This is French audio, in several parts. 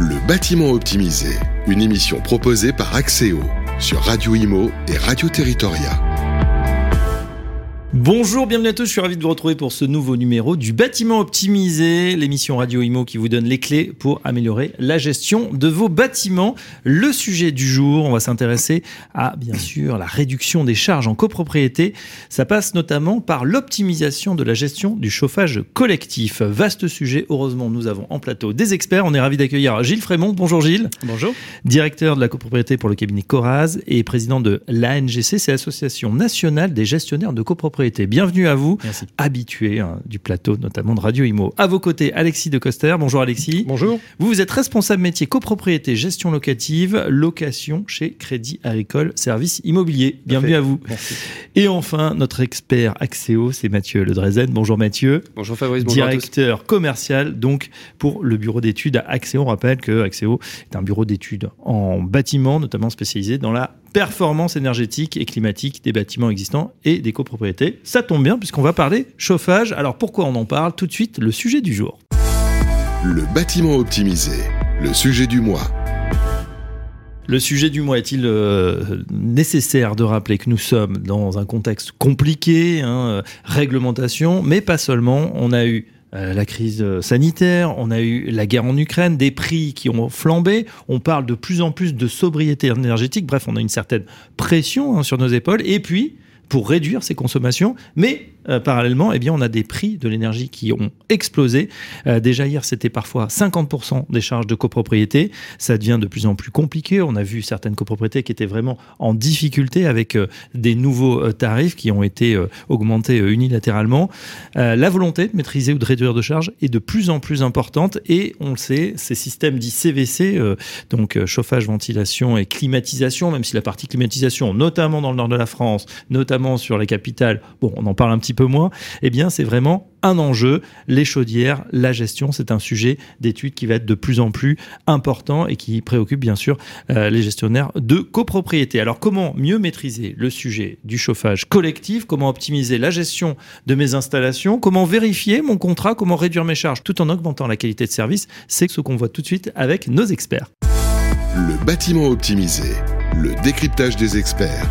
Le bâtiment optimisé, une émission proposée par Axéo sur Radio Imo et Radio Territoria. Bonjour, bienvenue à tous, je suis ravi de vous retrouver pour ce nouveau numéro du bâtiment optimisé, l'émission Radio Imo qui vous donne les clés pour améliorer la gestion de vos bâtiments. Le sujet du jour, on va s'intéresser à bien sûr la réduction des charges en copropriété. Ça passe notamment par l'optimisation de la gestion du chauffage collectif. Vaste sujet, heureusement nous avons en plateau des experts. On est ravi d'accueillir Gilles Frémont. Bonjour Gilles. Bonjour. Directeur de la copropriété pour le cabinet Coraz et président de l'ANGC, c'est l'Association nationale des gestionnaires de copropriété Bienvenue à vous, Merci. habitué hein, du plateau, notamment de Radio Imo. À vos côtés, Alexis de Coster. Bonjour Alexis. Bonjour. Vous, vous êtes responsable métier copropriété, gestion locative, location chez Crédit Agricole Services Immobilier. Bienvenue à vous. Merci. Et enfin, notre expert Axéo, c'est Mathieu Le Drezen. Bonjour Mathieu. Bonjour Fabrice, bonjour à tous. Directeur commercial donc pour le bureau d'études Axéo. On rappelle que Axéo est un bureau d'études en bâtiment, notamment spécialisé dans la performance énergétique et climatique des bâtiments existants et des copropriétés. Ça tombe bien puisqu'on va parler chauffage. Alors pourquoi on en parle Tout de suite, le sujet du jour. Le bâtiment optimisé, le sujet du mois. Le sujet du mois est-il euh, nécessaire de rappeler que nous sommes dans un contexte compliqué, hein, euh, réglementation, mais pas seulement. On a eu euh, la crise euh, sanitaire, on a eu la guerre en Ukraine, des prix qui ont flambé, on parle de plus en plus de sobriété énergétique, bref, on a une certaine pression hein, sur nos épaules, et puis pour réduire ces consommations, mais euh, parallèlement, eh bien, on a des prix de l'énergie qui ont explosé. Euh, déjà hier, c'était parfois 50% des charges de copropriété. Ça devient de plus en plus compliqué. On a vu certaines copropriétés qui étaient vraiment en difficulté avec euh, des nouveaux tarifs qui ont été augmentés unilatéralement. La volonté de maîtriser ou de réduire de charges est de plus en plus importante et on le sait, ces systèmes dits CVC, donc chauffage, ventilation et climatisation, même si la partie climatisation, notamment dans le nord de la France, notamment sur les capitales, on en parle un petit peu moins, eh bien, c'est vraiment un enjeu. Les chaudières, la gestion, c'est un sujet d'étude qui va être de plus en plus important et qui préoccupe bien sûr euh, les gestionnaires de copropriété. Alors, comment mieux maîtriser le sujet du chauffage collectif? Comment optimiser la gestion de mes installations? Comment vérifier mon contrat? Comment réduire mes charges? Tout en augmentant la qualité de service C'est ce qu'on voit tout de suite avec nos experts. Le bâtiment optimisé, le décryptage des experts.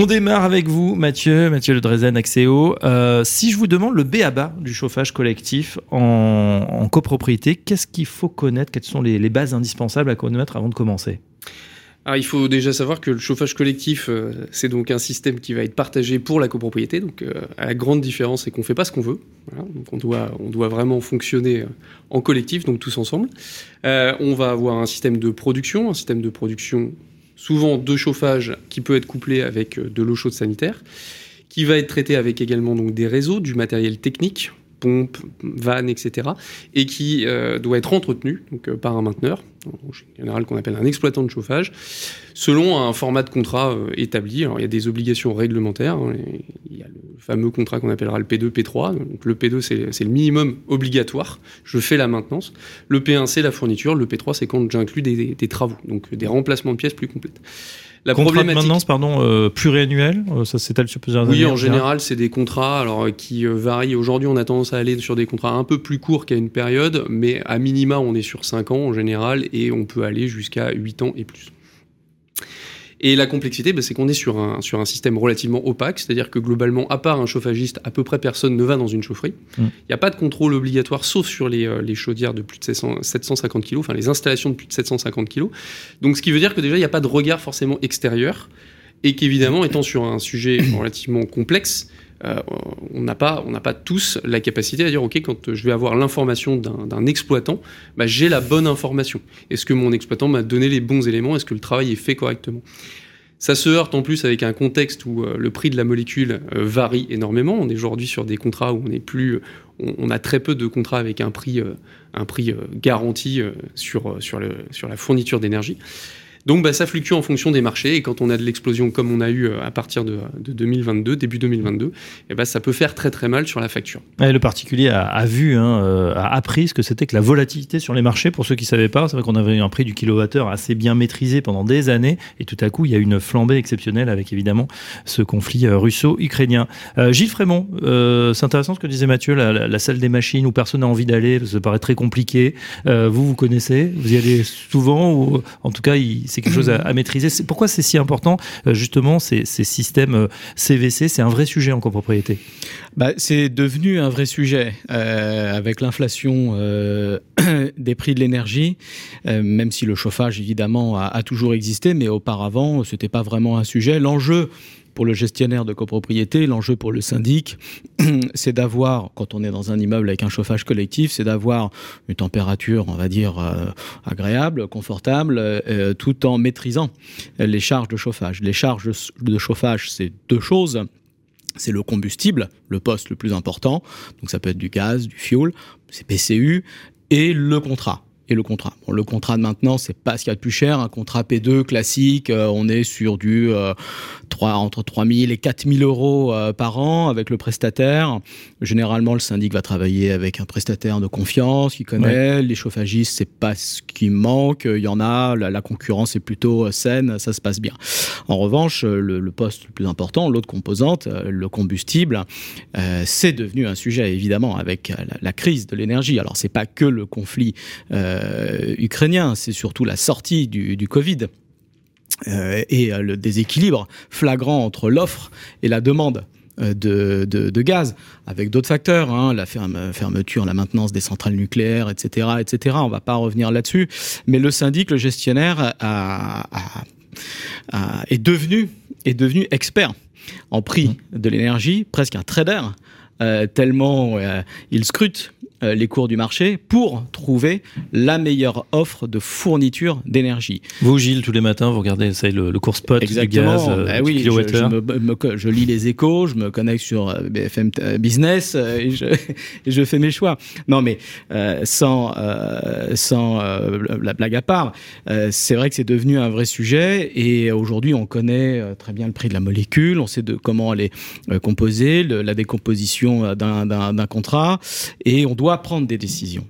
On démarre avec vous, Mathieu, Mathieu Le Drezen, Axéo. Euh, si je vous demande le B à bas du chauffage collectif en, copropriété, qu'est-ce qu'il faut connaître? Quelles sont les, bases indispensables à connaître avant de commencer? Il faut déjà savoir que le chauffage collectif, euh, c'est donc un système qui va être partagé pour la copropriété. Donc, euh, la grande différence, c'est qu'on ne fait pas ce qu'on veut. Donc, on doit, on doit vraiment fonctionner en collectif, donc tous ensemble. On va avoir un système de production, un système de production souvent de chauffage qui peut être couplé avec euh, de l'eau chaude sanitaire, qui va être traité avec également donc des réseaux, du matériel technique, pompes, vannes, etc., et qui euh, doit être entretenu donc, euh, par un mainteneur, en général qu'on appelle un exploitant de chauffage, selon un format de contrat euh, établi. Alors il y a des obligations réglementaires, hein, il y a le fameux contrat qu'on appellera le P2, P3. Donc le P2 c'est le minimum obligatoire, je fais la maintenance. Le P1 c'est la fourniture, le P3 c'est quand j'inclus des, travaux, donc des remplacements de pièces plus complètes. La Contrat de maintenance, pardon, euh, pluriannuel, euh, ça s'étale sur plusieurs oui, années en général, c'est des contrats alors, euh, qui euh, varient. Aujourd'hui, on a tendance à aller sur des contrats un peu plus courts qu'à une période, mais à minima, on est sur 5 ans en général et on peut aller jusqu'à 8 ans et plus. Et la complexité, bah, c'est qu'on est sur un, sur un système relativement opaque, c'est-à-dire que globalement, à part un chauffagiste, à peu près personne ne va dans une chaufferie. Il Mm. n'y a pas de contrôle obligatoire, sauf sur les, euh, les chaudières de plus de 700 750 kg, enfin les installations de plus de 750 kg. Donc ce qui veut dire que déjà, il n'y a pas de regard forcément extérieur, et qu'évidemment, étant sur un sujet relativement complexe, euh, on n'a pas, pas tous la capacité à dire, OK, quand je vais avoir l'information d'un exploitant, bah, j'ai la bonne information. Est-ce que mon exploitant m'a donné les bons éléments? Est-ce que le travail est fait correctement? Ça se heurte en plus avec un contexte où euh, le prix de la molécule euh, varie énormément. On est aujourd'hui sur des contrats où on est plus, on, a très peu de contrats avec un prix, un prix garanti sur, sur la fourniture d'énergie. Donc bah, ça fluctue en fonction des marchés et quand on a de l'explosion comme on a eu à partir de, 2022, début 2022, et eh bah, ça peut faire très très mal sur la facture. le particulier a, vu, hein, a appris ce que c'était que la volatilité sur les marchés. Pour ceux qui ne savaient pas, c'est vrai qu'on avait un prix du kilowattheure assez bien maîtrisé pendant des années et tout à coup il y a une flambée exceptionnelle avec évidemment ce conflit russo-ukrainien. Gilles Frémont, c'est intéressant ce que disait Mathieu, la, salle des machines où personne n'a envie d'aller, ça paraît très compliqué. vous, vous connaissez, vous y allez souvent ou en tout cas c'est quelque chose à, maîtriser. Pourquoi c'est si important justement ces, systèmes CVC C'est un vrai sujet en copropriété. Bah, c'est devenu un vrai sujet avec l'inflation des prix de l'énergie, même si le chauffage évidemment a, a toujours existé, mais auparavant c'était pas vraiment un sujet. L'enjeu pour le gestionnaire de copropriété, l'enjeu pour le syndic, c'est d'avoir, quand on est dans un immeuble avec un chauffage collectif, c'est d'avoir une température, on va dire, euh, agréable, confortable, euh, tout en maîtrisant les charges de chauffage. Les charges de chauffage, c'est deux choses c'est le combustible, le poste le plus important. Donc ça peut être du gaz, du fuel, c'est PCU, et le contrat et le contrat. Bon, le contrat de maintenant, c'est pas ce qu'il y a de plus cher. Un contrat P2 classique, euh, on est sur du 3, euh, entre 3 000 et 4 000 euros euh, par an avec le prestataire. Généralement, le syndic va travailler avec un prestataire de confiance qui connaît. Les chauffagistes, c'est pas ce qui manque. Il y en a. La, concurrence est plutôt saine. Ça se passe bien. En revanche, le, poste le plus important, l'autre composante, le combustible, c'est devenu un sujet évidemment avec la, la crise de l'énergie. Alors, c'est pas que le conflit. Euh, ukrainien, c'est surtout la sortie du, Covid. Euh, et euh, le déséquilibre flagrant entre l'offre et la demande de, gaz, avec d'autres facteurs, hein, la fermeture, la maintenance des centrales nucléaires, etc. etc. On ne va pas revenir là-dessus. Mais le syndic, le gestionnaire, est, devenu, est devenu expert en prix mmh. de l'énergie, presque un trader, tellement il scrute euh, les cours du marché pour trouver la meilleure offre de fourniture d'énergie. Vous, Gilles, tous les matins, vous regardez le, le cours spot du gaz, euh, oui, je, je, lis les échos, je me connecte sur euh, BFM Business et je, et je fais mes choix. Non, mais sans, sans la blague à part, c'est vrai que c'est devenu un vrai sujet et aujourd'hui, on connaît très bien le prix de la molécule, on sait de comment elle est composée, la décomposition d'un contrat et on doit prendre des décisions.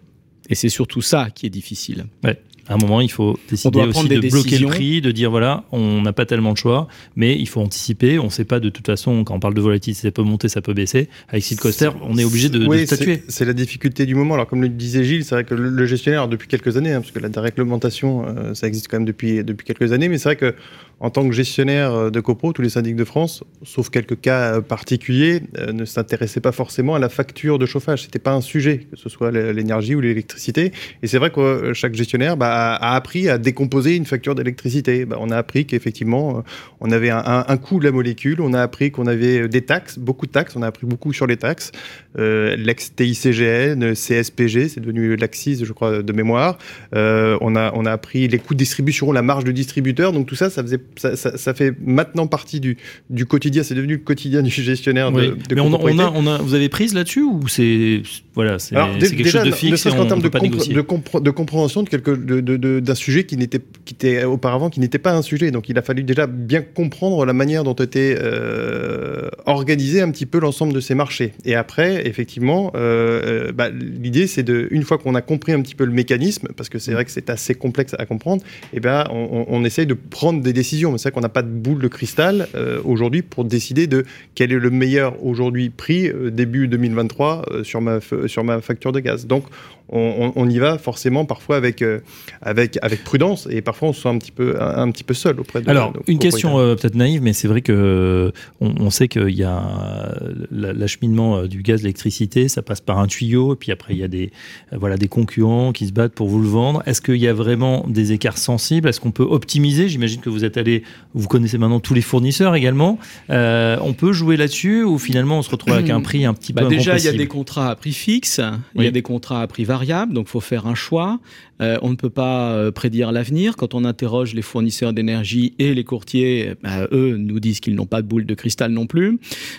Et c'est surtout ça qui est difficile. Ouais. À un moment, il faut décider aussi de bloquer le prix, de dire voilà, on n'a pas tellement de choix, mais il faut anticiper. On ne sait pas de toute façon, quand on parle de volatilité, ça peut monter, ça peut baisser. Avec Seed Coaster, on est obligé de, oui, statuer. C'est la difficulté du moment. Alors, comme le disait Gilles, c'est vrai que le, gestionnaire, depuis quelques années, hein, parce que la déréglementation, euh, ça existe quand même depuis, depuis quelques années, mais c'est vrai que en tant que gestionnaire euh, de CoPro, tous les syndics de France, sauf quelques cas euh, particuliers, euh, ne s'intéressaient pas forcément à la facture de chauffage. C'était pas un sujet, que ce soit l'énergie ou l'électricité. Et c'est vrai que chaque gestionnaire bah, a appris à décomposer une facture d'électricité. Bah, on a appris qu'effectivement, on avait un, coût de la molécule, on a appris qu'on avait des taxes, beaucoup de taxes, on a appris beaucoup sur les taxes. Euh, l'ex-TICGN, CSPG, c'est devenu l'Axis, je crois, de mémoire. on, a, on a appris les coûts de distribution, la marge de distributeur. Donc tout ça, ça faisait ça, fait maintenant partie du, du quotidien. C'est devenu le quotidien du gestionnaire de, de Mais on, on, a, on a, vous avez prise là-dessus ou c'est voilà, c'est quelque chose de fixe en termes de, de, compréhension de d'un sujet qui n'était qui était auparavant qui n'était pas un sujet. Donc il a fallu déjà bien comprendre la manière dont était euh, organisé un petit peu l'ensemble de ces marchés. Et après, effectivement, euh, euh, bah, l'idée c'est de une fois qu'on a compris un petit peu le mécanisme, parce que c'est vrai que c'est assez complexe à comprendre, et eh ben on, on essaye de prendre des décisions c'est vrai qu'on n'a pas de boule de cristal euh, aujourd'hui pour décider de quel est le meilleur aujourd'hui prix euh, début 2023 euh, sur, ma, sur ma facture de gaz. Donc on, y va forcément parfois avec, euh, avec, avec prudence et parfois on se sent un petit peu, un, petit peu seul auprès de Alors, une question euh, peut-être naïve, mais c'est vrai que on, sait qu'il y a l'acheminement euh, du gaz, l'électricité, ça passe par un tuyau, et puis après il y a des, voilà, des concurrents qui se battent pour vous le vendre. Est-ce qu'il y a vraiment des écarts sensibles? Est-ce qu'on peut optimiser? J'imagine que vous êtes allé, vous connaissez maintenant tous les fournisseurs également. on peut jouer là-dessus ou finalement on se retrouve avec un prix un petit bah peu Déjà, il y a des contrats à prix fixe, il y a des contrats à prix variable donc il faut faire un choix. Euh, on ne peut pas euh, prédire l'avenir. Quand on interroge les fournisseurs d'énergie et les courtiers, bah, eux nous disent qu'ils n'ont pas de boule de cristal non plus.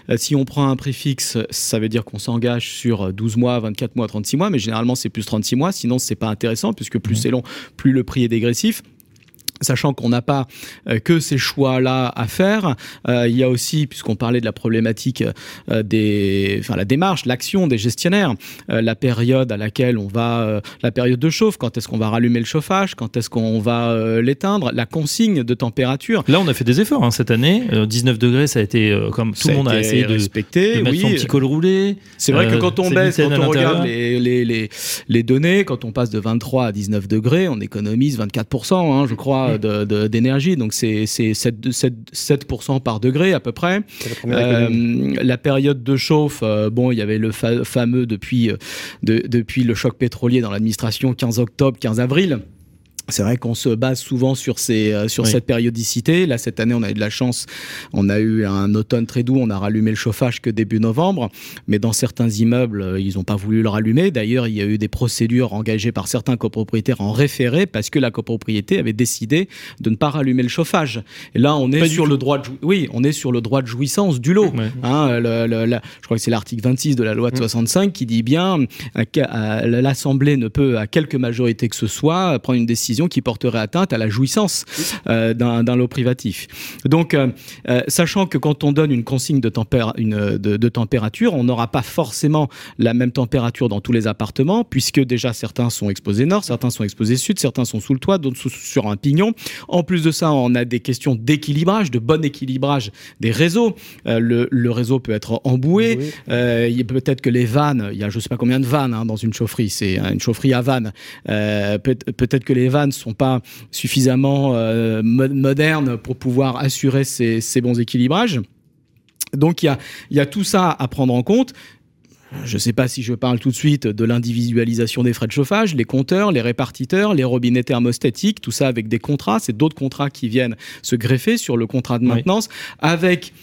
Euh, si on prend un prix fixe, ça veut dire qu'on s'engage sur 12 mois, 24 mois, 36 mois, mais généralement c'est plus 36 mois, sinon c'est pas intéressant puisque plus c'est long, plus le prix est dégressif. Sachant qu'on n'a pas euh, que ces choix-là à faire. Euh, il y a aussi, puisqu'on parlait de la problématique euh, des, enfin la démarche, l'action des gestionnaires, la période à laquelle on va, la période de chauffe, quand est-ce qu'on va rallumer le chauffage, quand est-ce qu'on va l'éteindre, la consigne de température. Là, on a fait des efforts hein, cette année. 19 degrés, ça a été comme tout le monde a, essayé de respecter, de mettre oui. son petit col roulé. C'est vrai que quand on baisse, quand on regarde les, les, les, les, données, quand on passe de 23 à 19 degrés, on économise 24%, hein, je crois d'énergie. Donc c'est 7, 7, 7 par degré à peu près. La, euh, la, période de chauffe, euh, bon, il y avait le fameux depuis, euh, de, depuis le choc pétrolier dans l'administration 15 octobre, 15 avril. C'est vrai qu'on se base souvent sur, ces, euh, sur cette périodicité. Là, cette année, on a eu de la chance. On a eu un automne très doux. On a rallumé le chauffage que début novembre. Mais dans certains immeubles, euh, ils n'ont pas voulu le rallumer. D'ailleurs, il y a eu des procédures engagées par certains copropriétaires en référé parce que la copropriété avait décidé de ne pas rallumer le chauffage. Et là, on est sur le droit de oui, on est sur le droit de jouissance du lot. Hein, je crois que c'est l'article 26 de la loi de 65 qui dit bien euh, l'Assemblée ne peut, à quelque majorité que ce soit, prendre une décision qui porterait atteinte à la jouissance euh, d'un lot privatif. Donc, euh, euh, sachant que quand on donne une consigne de, une, de, température, on n'aura pas forcément la même température dans tous les appartements, puisque déjà certains sont exposés nord, certains sont exposés sud, certains sont sous le toit, d'autres sur un pignon. En plus de ça, on a des questions d'équilibrage, de bon équilibrage des réseaux. le, réseau peut être emboué. il peut-être que les vannes, il y a je ne sais pas combien de vannes hein, dans une chaufferie, c'est une chaufferie à vannes. peut-être que les vannes ne sont pas suffisamment euh, modernes pour pouvoir assurer ces, bons équilibrages. Donc il y a, y a tout ça à prendre en compte. Je ne sais pas si je parle tout de suite de l'individualisation des frais de chauffage, les compteurs, les répartiteurs, les robinets thermostatiques, tout ça avec des contrats. C'est d'autres contrats qui viennent se greffer sur le contrat de maintenance, avec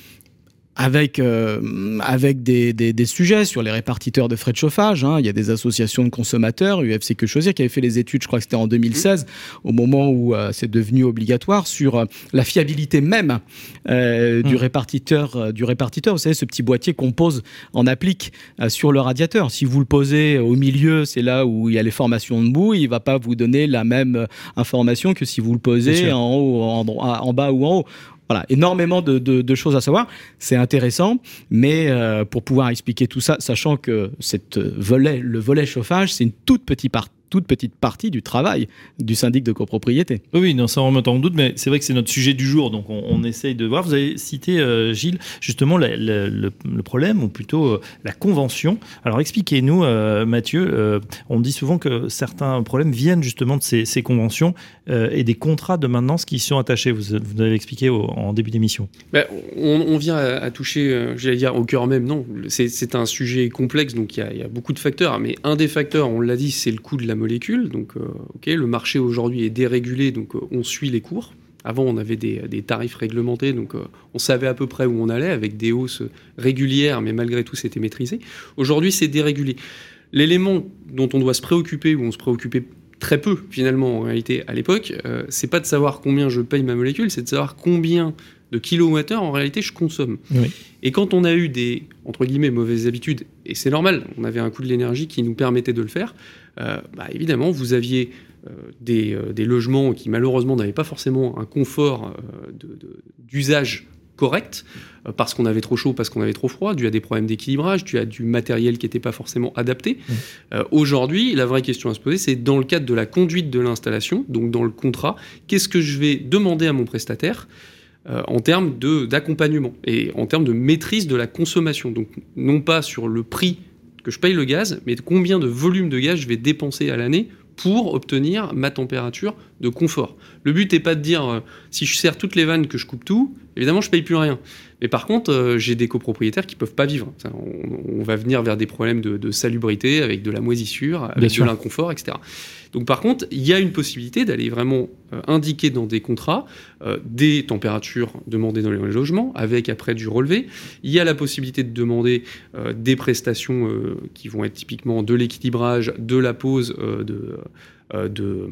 avec, euh, avec des, des, des, sujets sur les répartiteurs de frais de chauffage. Hein. Il y a des associations de consommateurs, UFC Que Choisir, qui avait fait les études, je crois que c'était en 2016, au moment où euh, c'est devenu obligatoire, sur euh, la fiabilité même euh, du, mmh. répartiteur, du répartiteur. Vous savez, ce petit boîtier qu'on pose en applique sur le radiateur. Si vous le posez au milieu, c'est là où il y a les formations de boue, il ne va pas vous donner la même information que si vous le posez en haut, en, en bas ou en haut. Voilà, énormément de, choses à savoir. C'est intéressant, mais euh, pour pouvoir expliquer tout ça, sachant que cette volet, le volet chauffage, c'est une toute petite, partie toute petite partie du travail du syndic de copropriété. Oui, non, ça remet en doute, mais c'est vrai que c'est notre sujet du jour, donc on, essaye de voir. Vous avez cité, euh, Gilles, justement le, problème, ou plutôt euh, la convention. Alors expliquez-nous, euh, Mathieu, on dit souvent que certains problèmes viennent justement de ces, conventions et des contrats de maintenance qui y sont attachés. Vous, vous avez expliqué en début d'émission. Ben, on, vient à, toucher, j'allais dire, au cœur même, non. C'est un sujet complexe, donc il y, y, a beaucoup de facteurs, mais un des facteurs, on l'a dit, c'est le coût de la Donc, euh, ok, le marché aujourd'hui est dérégulé, donc euh, on suit les cours. Avant, on avait des, tarifs réglementés, donc euh, on savait à peu près où on allait, avec des hausses régulières, mais malgré tout, c'était maîtrisé. Aujourd'hui, c'est dérégulé. L'élément dont on doit se préoccuper, ou on se préoccupait très peu finalement en réalité à l'époque, c'est pas de savoir combien je paye ma molécule, c'est de savoir combien de kilowattheures en réalité je consomme. Et quand on a eu des entre guillemets mauvaises habitudes, et c'est normal, on avait un coût de l'énergie qui nous permettait de le faire, bah, évidemment, vous aviez euh, euh, des, logements qui malheureusement n'avaient pas forcément un confort d'usage correct, parce qu'on avait trop chaud, parce qu'on avait trop froid, dû à des problèmes d'équilibrage, dû à du matériel qui n'était pas forcément adapté. Mmh. Aujourd'hui, la vraie question à se poser, c'est dans le cadre de la conduite de l'installation, donc dans le contrat, qu'est-ce que je vais demander à mon prestataire en termes d'accompagnement et en termes de maîtrise de la consommation? Donc non pas sur le prix que je paye le gaz, mais combien de volume de gaz je vais dépenser à l'année pour obtenir ma température de confort. Le but n'est pas de dire euh, si je sers toutes les vannes que je coupe tout, évidemment je paye plus rien. Mais par contre, euh, j'ai des copropriétaires qui peuvent pas vivre. on, va venir vers des problèmes de, salubrité avec de la moisissure, avec de l'inconfort, etc. Donc par contre, il y a une possibilité d'aller vraiment euh, indiquer dans des contrats des températures demandées dans les logements, avec après du relevé. Il y a la possibilité de demander des prestations qui vont être typiquement de l'équilibrage, de la pose de, de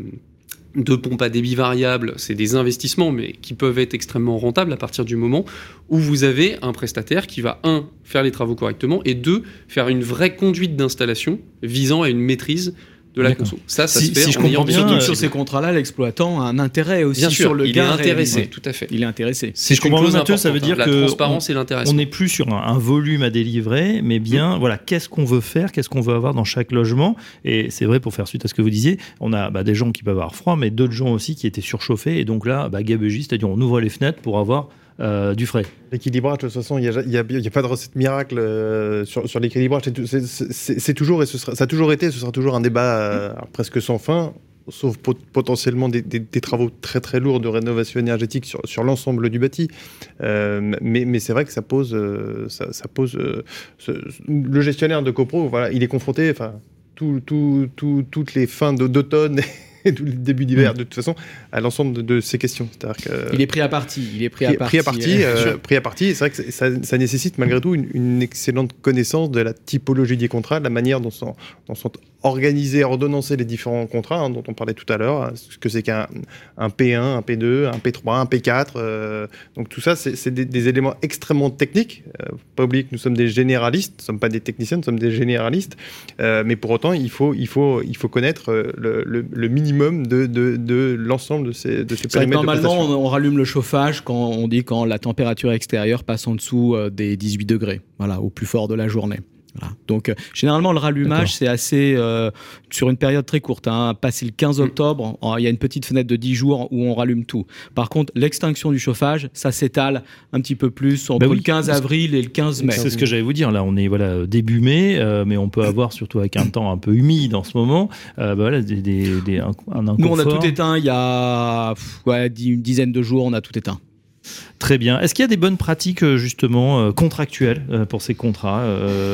de pompes à débit variable, c'est des investissements, mais qui peuvent être extrêmement rentables à partir du moment où vous avez un prestataire qui va, un, faire les travaux correctement, et deux, faire une vraie conduite d'installation visant à une maîtrise de la conso. Ça, ça Si- se fait si je en comprends bien, que sur ces contrats-là, l'exploitant a un intérêt aussi Bien sûr, sur le il est gain intéressé, réalisé. tout à fait. Il est intéressé. Si je comprends bien, Mathieu, ça veut dire hein. que la transparence et on l'intéressement. n'est plus sur un, un volume à délivrer, mais bien, voilà, qu'est-ce qu'on veut faire, qu'est-ce qu'on veut avoir dans chaque logement. Et c'est vrai, pour faire suite à ce que vous disiez, on a bah, des gens qui peuvent avoir froid, mais d'autres gens aussi qui étaient surchauffés. Et donc là, bah, c'est-à-dire on ouvre les fenêtres pour avoir euh, du frais. L'équilibrage, de toute façon, il n'y a, pas de recette miracle euh, sur, sur l'équilibrage. C'est toujours, et ce sera, ça a toujours été, ce sera toujours un débat euh, presque sans fin, sauf pot- potentiellement des, des- des travaux très très lourds de rénovation énergétique sur, sur l'ensemble du bâti. Mais mais c'est vrai que ça pose, ça, ça pose ce- le gestionnaire de copro, voilà, il est confronté, enfin, tout, tout, tout- toutes les fins d'automne tout le début d'hiver, de toute façon, à l'ensemble de, de ces questions. Que Il est pris à partie. Il est pris, pris, à partie. pris à partie, euh, euh, pris à partie. C'est vrai que ça, ça nécessite malgré tout une, une excellente connaissance de la typologie des contrats, de la manière dont sont, dont sont organisés, ordonnancés les différents contrats hein, dont on parlait tout à l'heure. hein, Ce que c'est qu'un un P1, un P2, un P3, un P4. euh, donc tout ça, c'est des, des éléments extrêmement techniques. Euh, faut pas oublier que nous sommes des généralistes, nous ne sommes pas des techniciens, nous sommes des généralistes. Euh, mais pour autant, il faut, il faut, il faut connaître euh, le, le- le minimum de, de, de l'ensemble de ces, de ces périmètres normalement, on, on rallume le chauffage quand on dit quand la température extérieure passe en dessous des 18 degrés, voilà, au plus fort de la journée. Voilà. Donc, euh, généralement, le rallumage, c'est assez euh, sur une période très courte. Hein. Passé le 15 octobre, en- il y a une petite fenêtre de 10 jours où on rallume tout. Par contre, l'extinction du chauffage, ça s'étale un petit peu plus entre Bah oui, le 15 parce que- avril et le 15 mai. C'est ce que j'allais vous dire. Là, on est voilà début mai, euh, mais on peut avoir surtout avec un temps un peu humide en ce moment, bah, voilà des, des- des- un, un. Nous, on a tout éteint il y a pff, ouais, dix- une dizaine de jours, on a tout éteint. Très bien. Est-ce qu'il y a des bonnes pratiques euh, justement euh, contractuelles euh, pour ces contrats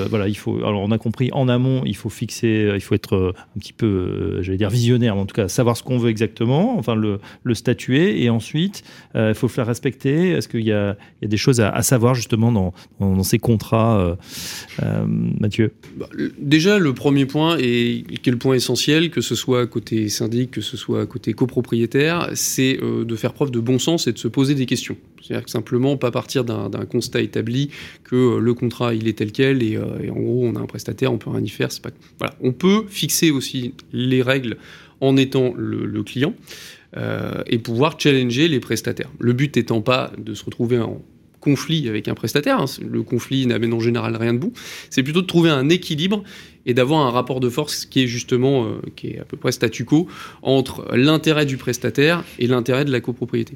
Voilà, il faut. Alors, on a compris en amont, il faut fixer, il faut être un petit peu, j'allais dire visionnaire, en tout cas savoir ce qu'on veut exactement, enfin le, statuer, et ensuite il faut le faire respecter. Est-ce qu'il y a, des choses à, savoir justement dans, ces contrats, Mathieu? Bah, Déjà, le premier point, et le point essentiel, que ce soit côté syndic, que ce soit côté copropriétaire, c'est de faire preuve de bon sens et de se poser des questions. C'est-à-dire que simplement pas partir d'un constat établi que euh, le contrat il est tel quel et, euh, et en gros on a un prestataire, on peut rien y faire. On peut fixer aussi les règles en étant le, le client euh, et pouvoir challenger les prestataires. Le but étant pas de se retrouver en conflit avec un prestataire, hein, le conflit n'amène en général rien de bon, c'est plutôt de trouver un équilibre et d'avoir un rapport de force qui est justement, euh, qui est à peu près statu quo, entre l'intérêt du prestataire et l'intérêt de la copropriété.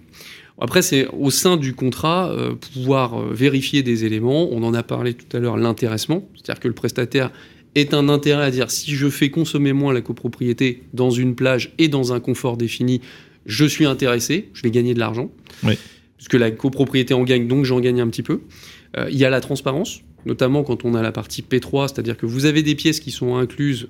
Après, c'est au sein du contrat euh, pouvoir euh, vérifier des éléments. On en a parlé tout à l'heure, l'intéressement, c'est-à-dire que le prestataire est un intérêt à dire si je fais consommer moins la copropriété dans une plage et dans un confort défini, je suis intéressé, je vais gagner de l'argent. Oui. Puisque la copropriété en gagne, donc j'en gagne un petit peu. Euh, il y a la transparence, notamment quand on a la partie P3, c'est-à-dire que vous avez des pièces qui sont incluses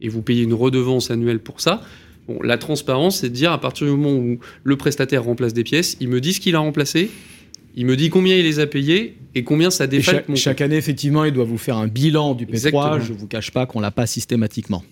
et vous payez une redevance annuelle pour ça. Bon, la transparence, c'est de dire à partir du moment où le prestataire remplace des pièces, il me dit ce qu'il a remplacé, il me dit combien il les a payées et combien ça défale chaque, mon chaque année, effectivement, il doit vous faire un bilan du P3. Exactement. Je vous cache pas qu'on l'a pas systématiquement.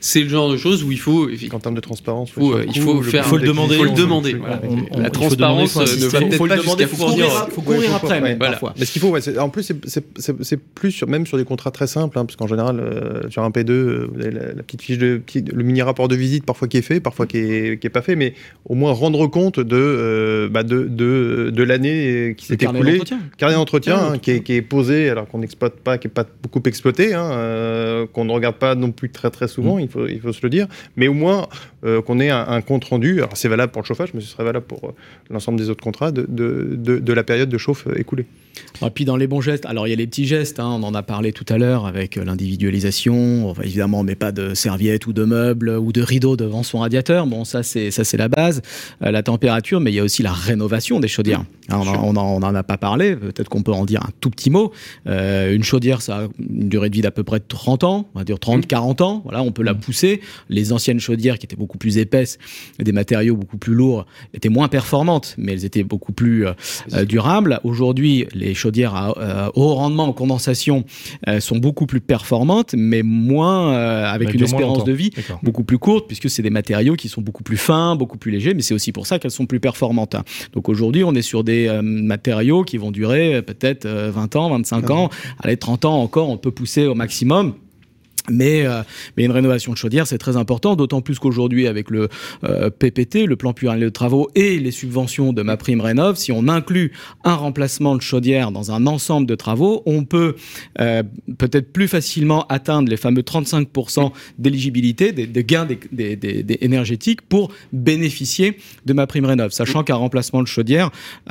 C'est le genre de choses où il faut, En termes de transparence, Faut, euh, il faut le faire- coût faut le demander. faut le le demander. truc, voilà. ouais. On- on- la il demander, transparence euh, insister. ne va peut-être le pas demander, jusqu'à fournir. courir, faut courir après, ouais, voilà. parfois. Mais ce qu'il faut, ouais, en plus, c'est- plus sur, même sur des contrats très simples, hein, parce qu'en général, euh, sur un P2, euh, vous avez la, la petite fiche de petit- le mini rapport de visite, parfois qui est fait, parfois qui est, qui est pas fait, mais au moins rendre compte de euh, bah, de, de, de l'année qui s'est écoulée. d'entretien. Carnet d'entretien Ah, hein, qui, est, qui est posé alors qu'on n'exploite pas, qui est pas beaucoup exploité, hein, euh, qu'on ne regarde pas non plus très très souvent, il, faut, il faut se le dire, mais au moins euh, qu'on ait un, un compte rendu. Alors c'est valable pour le chauffage, mais ce serait valable pour euh, l'ensemble des autres contrats de, de, de, de la période de chauffe euh, écoulée. Et puis dans les bons gestes, alors il y a les petits gestes, hein, on en a parlé tout à l'heure avec l'individualisation. Enfin, évidemment, on met pas de serviettes ou de meubles ou de rideaux devant son radiateur. Bon, ça c'est ça c'est la base. Euh, la température, mais il y a aussi la rénovation des chaudières. Hein, on, en, on en- on en a pas parlé. Peut-être qu'on peut en dire un tout petit mot. Une chaudière, ça a une durée de vie d'à peu près 30 ans, on va dire 30, 40 Voilà, on peut la pousser. Les anciennes chaudières qui étaient beaucoup plus épaisses, et des matériaux beaucoup plus lourds, étaient moins performantes, mais elles étaient beaucoup plus euh, euh, durables. Aujourd'hui, les chaudières à euh, haut rendement en condensation euh, sont beaucoup plus performantes, mais moins avec Bah, une moins espérance de vie beaucoup plus courte, puisque c'est des matériaux qui sont beaucoup plus fins, beaucoup plus légers, mais c'est aussi pour ça qu'elles sont plus performantes. Donc aujourd'hui, on est sur des matériaux qui vont durer peut-être euh, 20 ans, 25 ans, allez, 30 ans encore, on peut pousser au maximum. Mais, euh, mais une rénovation de chaudière, c'est très important, d'autant plus qu'aujourd'hui, avec le euh, PPT, le plan pluriannuel de travaux, et les subventions de ma prime rénov, si on inclut un remplacement de chaudière dans un ensemble de travaux, on peut euh, peut-être plus facilement atteindre les fameux 35% d'éligibilité, des, gains des, des, énergétiques pour bénéficier de ma prime rénov, sachant qu'un remplacement de chaudière,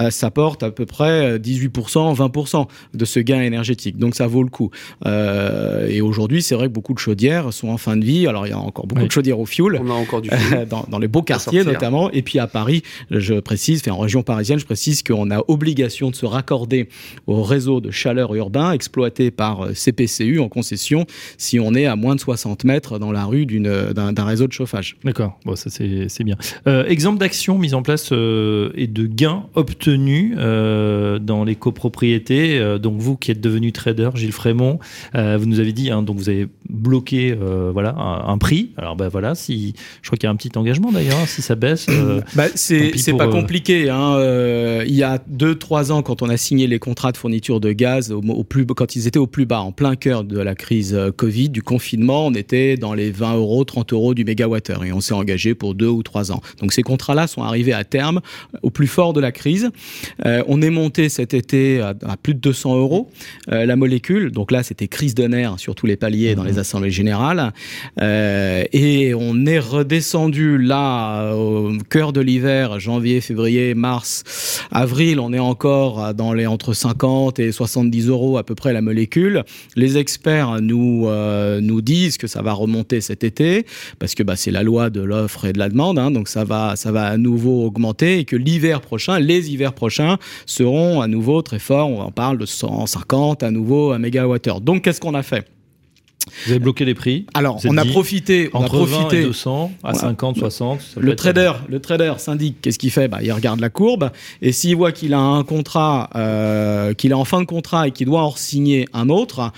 ça porte à peu près 18%, 20% de ce gain énergétique. Donc ça vaut le coup. et aujourd'hui, c'est vrai que beaucoup de chaudières sont en fin de vie. Alors, il y a encore beaucoup de chaudières au fioul. On a encore du dans, dans, les beaux quartiers, notamment. Et puis, à Paris, je précise, en région parisienne, je précise qu'on a obligation de se raccorder au réseau de chaleur urbain exploité par euh, CPCU en concession si on est à moins de 60 mètres dans la rue d'un réseau de chauffage. D'accord. Bon, ça, c'est bien. Euh, exemple d'action mise en place euh, et de gains obtenus dans les copropriétés. donc, vous qui êtes devenu trader, Gilles Frémont, vous nous avez dit, hein, donc vous avez bloquer euh, voilà un, prix. Alors ben voilà, si je crois qu'il y a un petit engagement d'ailleurs, hein, si ça baisse. Euh, bah, c'est pas euh, compliqué. Hein, il y a 2-3 ans, quand on a signé les contrats de fourniture de gaz au, plus quand ils étaient au plus bas, en plein cœur de la crise Covid, du confinement, on était dans les 20 euros, 30 euros du mégawattheure et on s'est engagé pour 2 ou 3 ans. Donc ces contrats-là sont arrivés à terme au plus fort de la crise. on est monté cet été à, plus de 200 euros la molécule. Donc là, c'était crise de nerfs sur tous les paliers dans les Assemblée générale. Euh, et on est redescendu là au cœur de l'hiver, janvier, février, mars, avril, on est encore dans les entre 50 et 70 euros à peu près la molécule. Les experts nous euh, nous disent que ça va remonter cet été parce que bah, c'est la loi de l'offre et de la demande, hein, donc ça va ça va à nouveau augmenter et que l'hiver prochain, les hivers prochains seront à nouveau très forts. On en parle de 150 à nouveau à mégawattheure. Donc qu'est-ce qu'on a fait? Vous avez bloqué les prix. Alors, on a profité, on entre a profité. 20 et 200 à 50, 60. Le trader, le trader syndic, qu'est-ce qu'il fait? Bah, il regarde la courbe. Et s'il voit qu'il a un contrat, euh, qu'il est en fin de contrat et qu'il doit en signer un autre,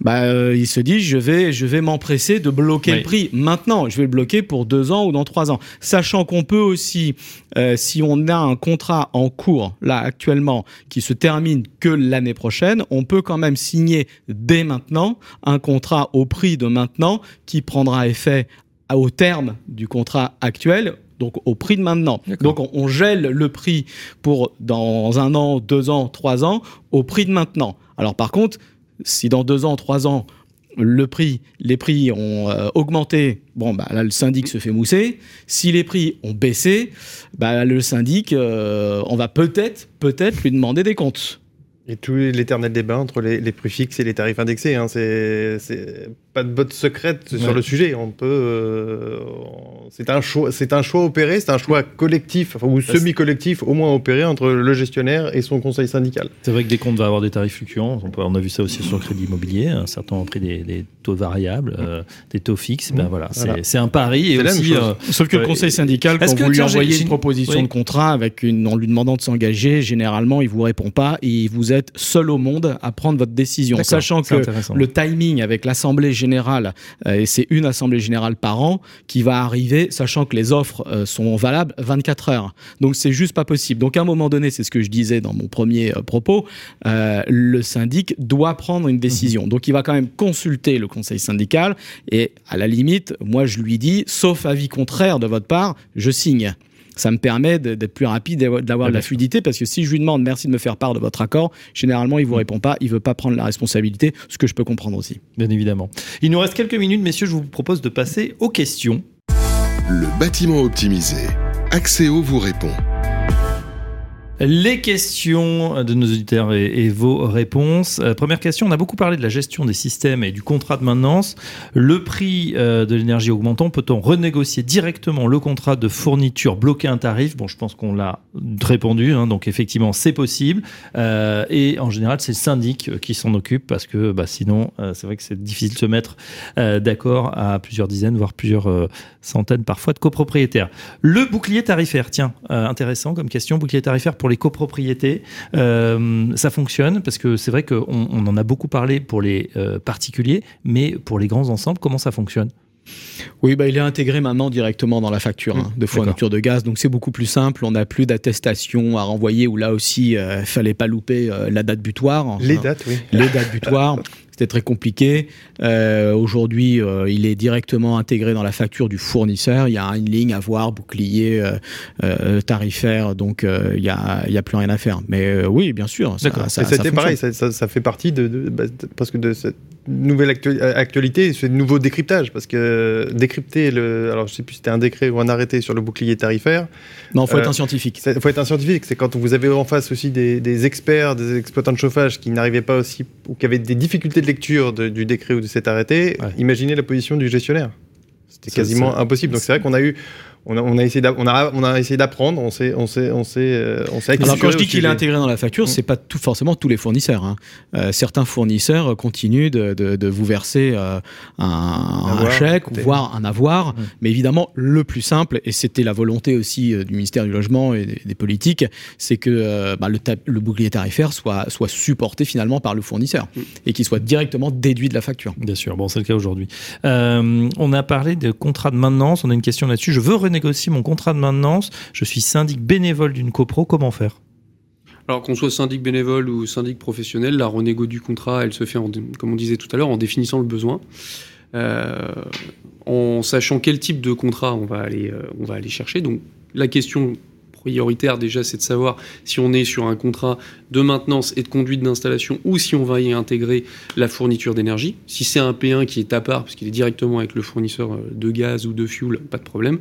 bah, euh, il se dit je vais, je vais m'empresser de bloquer le prix maintenant. Je vais le bloquer pour deux ans ou dans trois ans, sachant qu'on peut aussi, euh, si on a un contrat en cours là actuellement qui se termine que l'année prochaine, on peut quand même signer dès maintenant un contrat au prix de maintenant qui prendra effet au terme du contrat actuel donc au prix de maintenant. Donc on, gèle le prix pour dans un an, deux ans, trois ans au prix de maintenant. Alors par contre, si dans deux ans, trois ans, le prix, les prix ont euh, augmenté, bon bah là le syndic se fait mousser. Si les prix ont baissé, bah le syndic, euh, on va peut-être, peut-être lui demander des comptes. Et tout l'éternel débat entre les, les, prix fixes et les tarifs indexés. Hein, c'est pas de botte secrète sur le sujet. On peut, euh, c'est un choix, c'est un choix opéré, c'est un choix collectif ou semi-collectif au moins opéré entre le gestionnaire et son conseil syndical. C'est vrai que des comptes vont avoir des tarifs fluctuants. On, a vu ça aussi sur le crédit immobilier. Certains ont pris des, taux variables, euh, des taux fixes. Ben voilà, c'est un pari et aussi. Euh, Sauf que le conseil syndical, quand vous lui envoyez une proposition de contrat avec une, en lui demandant de s'engager, généralement il vous répond pas et vous êtes seul au monde à prendre votre décision, sachant que le timing avec l'assemblée générale, euh, et c'est une assemblée générale par an qui va arriver, sachant que les offres euh, sont valables 24 heures. Donc c'est juste pas possible. Donc à un moment donné, c'est ce que je disais dans mon premier euh, propos, le syndic doit prendre une décision. Mhm. Donc il va quand même consulter le conseil syndical et à la limite, moi je lui dis, sauf avis contraire de votre part, je signe ça me permet d'être plus rapide, d'avoir de la fluidité, parce que si je lui demande merci de me faire part de votre accord, généralement, il vous mm. répond pas, il veut pas prendre la responsabilité, ce que je peux comprendre aussi. Bien évidemment. Il nous reste quelques minutes, messieurs, je vous propose de passer aux questions. Le bâtiment optimisé. Axéo vous répond les questions de nos auditeurs et, vos réponses. Euh, première question, on a beaucoup parlé de la gestion des systèmes et du contrat de maintenance. Le prix euh, de l'énergie augmentant, peut-on renégocier directement le contrat de fourniture, bloquer un tarif? Bon, je pense qu'on l'a répondu, hein, donc effectivement c'est possible. Euh, et en général, c'est le syndic qui s'en occupe parce que bah, sinon, c'est vrai que c'est difficile de se mettre d'accord à plusieurs dizaines, voire plusieurs centaines parfois de copropriétaires. Le bouclier tarifaire, tiens, intéressant comme question, bouclier tarifaire pour les copropriétés, euh, ça fonctionne parce que c'est vrai qu'on on en a beaucoup parlé pour les euh, particuliers, mais pour les grands ensembles, comment ça fonctionne? Oui, bah, il est intégré maintenant directement dans la facture hein, de fourniture de gaz, donc c'est beaucoup plus simple. On n'a plus d'attestation à renvoyer où là aussi, il euh, fallait pas louper la date butoir. Les dates, oui. Les dates butoirs. C'était très compliqué. Euh, aujourd'hui, euh, il est directement intégré dans la facture du fournisseur. Il y a une ligne à voir, bouclier euh, tarifaire, donc il n'y a, a plus rien à faire. Mais oui, bien sûr. C'était pareil, ça, ça, fait partie de, bah, parce que de cette nouvelle actualité, de nouveau décryptage, parce que décrypter le, alors je sais plus si c'était un décret ou un arrêté sur le bouclier tarifaire. Non, faut être un scientifique. Il faut être un scientifique. C'est quand vous avez en face aussi des, experts, des exploitants de chauffage qui n'arrivaient pas aussi ou qui avaient des difficultés de lecture du décret ou de cet arrêté. Imaginez la position du gestionnaire. C'était quasiment impossible. Donc c'est vrai qu'on a eu on a, essayé d'apprendre, on s'est, on s'est, on s'est, euh, on s'est Alors quand je dis qu'il est intégré dans la facture, mm. c'est pas tout forcément tous les fournisseurs. Hein. Euh, certains fournisseurs continuent de, vous verser euh, un, chèque ou voire un avoir, mm. mais évidemment le plus simple et c'était la volonté aussi du ministère du logement et des, politiques, c'est que bah, le, bouclier tarifaire soit soit supporté finalement par le fournisseur mm. et qu'il soit directement déduit de la facture. Bien sûr, bon c'est le cas aujourd'hui. on a parlé de contrat de maintenance, on a une question là-dessus. Je veux mon contrat de maintenance, je suis syndic bénévole d'une copro, comment faire? Alors qu'on soit syndic bénévole ou syndic professionnel, la renégo du contrat, elle se fait, comme on disait tout à l'heure, en définissant le besoin, euh, en sachant quel type de contrat on va aller, euh, on va aller chercher. Donc la question prioritaire déjà, c'est de savoir si on est sur un contrat de maintenance et de conduite d'installation ou si on va y intégrer la fourniture d'énergie. Si c'est un P1 qui est à part, parce qu'il est directement avec le fournisseur euh, de gaz ou de fuel, pas de problème.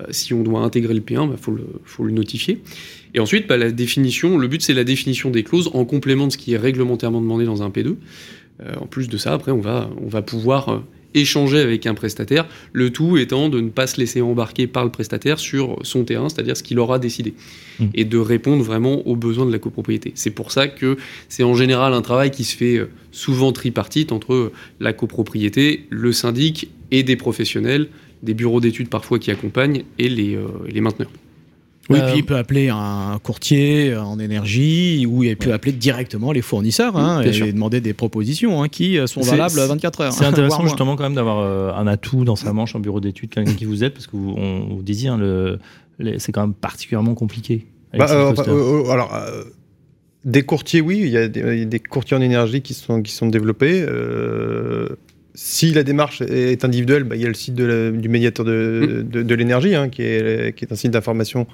Euh, si on doit intégrer le P1, il bah, faut, le, notifier. Et ensuite, bah, la définition, le but c'est la définition des clauses en complément de ce qui est réglementairement demandé dans un P2. Euh, en plus de ça, après, on va pouvoir échanger avec un prestataire, le tout étant de ne pas se laisser embarquer par le prestataire sur son terrain, c'est-à-dire ce qu'il aura décidé, mmh. et de répondre vraiment aux besoins de la copropriété. C'est pour ça que c'est en général un travail qui se fait euh, souvent tripartite entre la copropriété, le syndic et des professionnels, des bureaux d'études parfois qui accompagnent, et les, euh, les mainteneurs. Oui, puis il peut appeler un courtier en énergie ou il peut appeler directement les fournisseurs hein, et demander des propositions hein, qui euh, sont valables 24 heures. C'est intéressant justement quand même d'avoir euh, un atout dans sa manche, un bureau d'études, quelqu'un qui vous aide parce que vous, on, vous disiez, hein, le, c'est quand même particulièrement compliqué. Bah, euh, alors, des courtiers, oui, il y, a des, courtiers en énergie qui sont, qui sont développés. Si la démarche est individuelle, bah, il y a le site du médiateur de, mmh. l'énergie, hein, qui, est, qui, est, un site d'information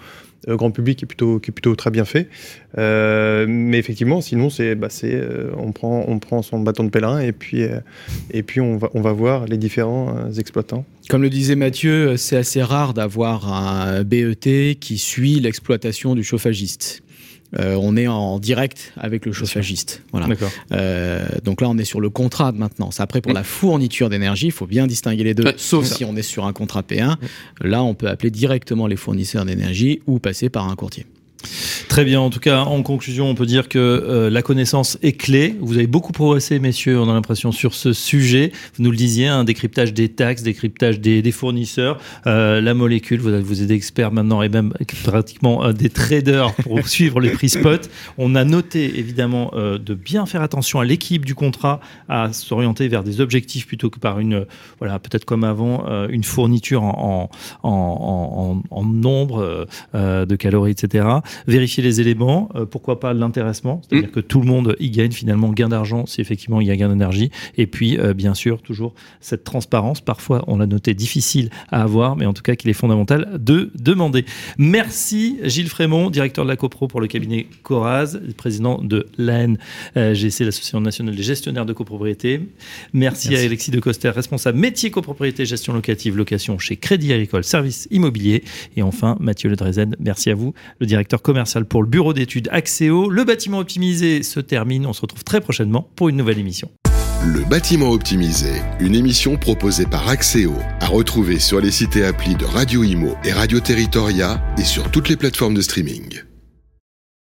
euh, grand public qui est plutôt, qui est plutôt très bien fait. Euh, mais effectivement, sinon, c'est, bah, euh, on, prend, on prend son bâton de pèlerin et puis, et puis on, va, on va voir les différents exploitants. Comme le disait Mathieu, c'est assez rare d'avoir un BET qui suit l'exploitation du chauffagiste. Euh, on est en direct avec le chauffagiste. Voilà. Euh, donc là, on est sur le contrat de maintenance. Après, pour la fourniture d'énergie, il faut bien distinguer les deux, sauf si on est sur un contrat P1. Là, on peut appeler directement les fournisseurs d'énergie ou passer par un courtier. Très bien. En tout cas, en conclusion, on peut dire que euh, la connaissance est clé. Vous avez beaucoup progressé, messieurs, on a l'impression, sur ce sujet. Vous nous le disiez, un décryptage des taxes, décryptage des, fournisseurs, euh, la molécule. Vous, vous êtes expert maintenant et même pratiquement euh, des traders pour suivre les prix spot. On a noté, évidemment, de bien faire attention à l'équipe du contrat, à s'orienter vers des objectifs plutôt que par une, voilà, peut-être comme avant, une fourniture en, en nombre de calories, etc vérifier les éléments, euh, pourquoi pas l'intéressement, c'est-à-dire mm. que tout le monde y gagne finalement gain d'argent si effectivement il y a gain d'énergie, et puis euh, bien sûr toujours cette transparence, parfois on l'a noté difficile à avoir, mais en tout cas qu'il est fondamental de demander. Merci Gilles Frémont, directeur de la CoPro pour le cabinet Coraz, président de l'ANGC, l'Association nationale des gestionnaires de copropriété. Merci, à Alexis de Coster, responsable métier copropriété, gestion locative, location chez Crédit Agricole, service immobilier. Et enfin, Mathieu Ledrezen, merci à vous, le directeur commercial pour le bureau d'études Axéo. Le bâtiment optimisé se termine. On se retrouve très prochainement pour une nouvelle émission. Le bâtiment optimisé, une émission proposée par Axéo, à retrouver sur les sites et applis de Radio Imo et Radio Territoria et sur toutes les plateformes de streaming.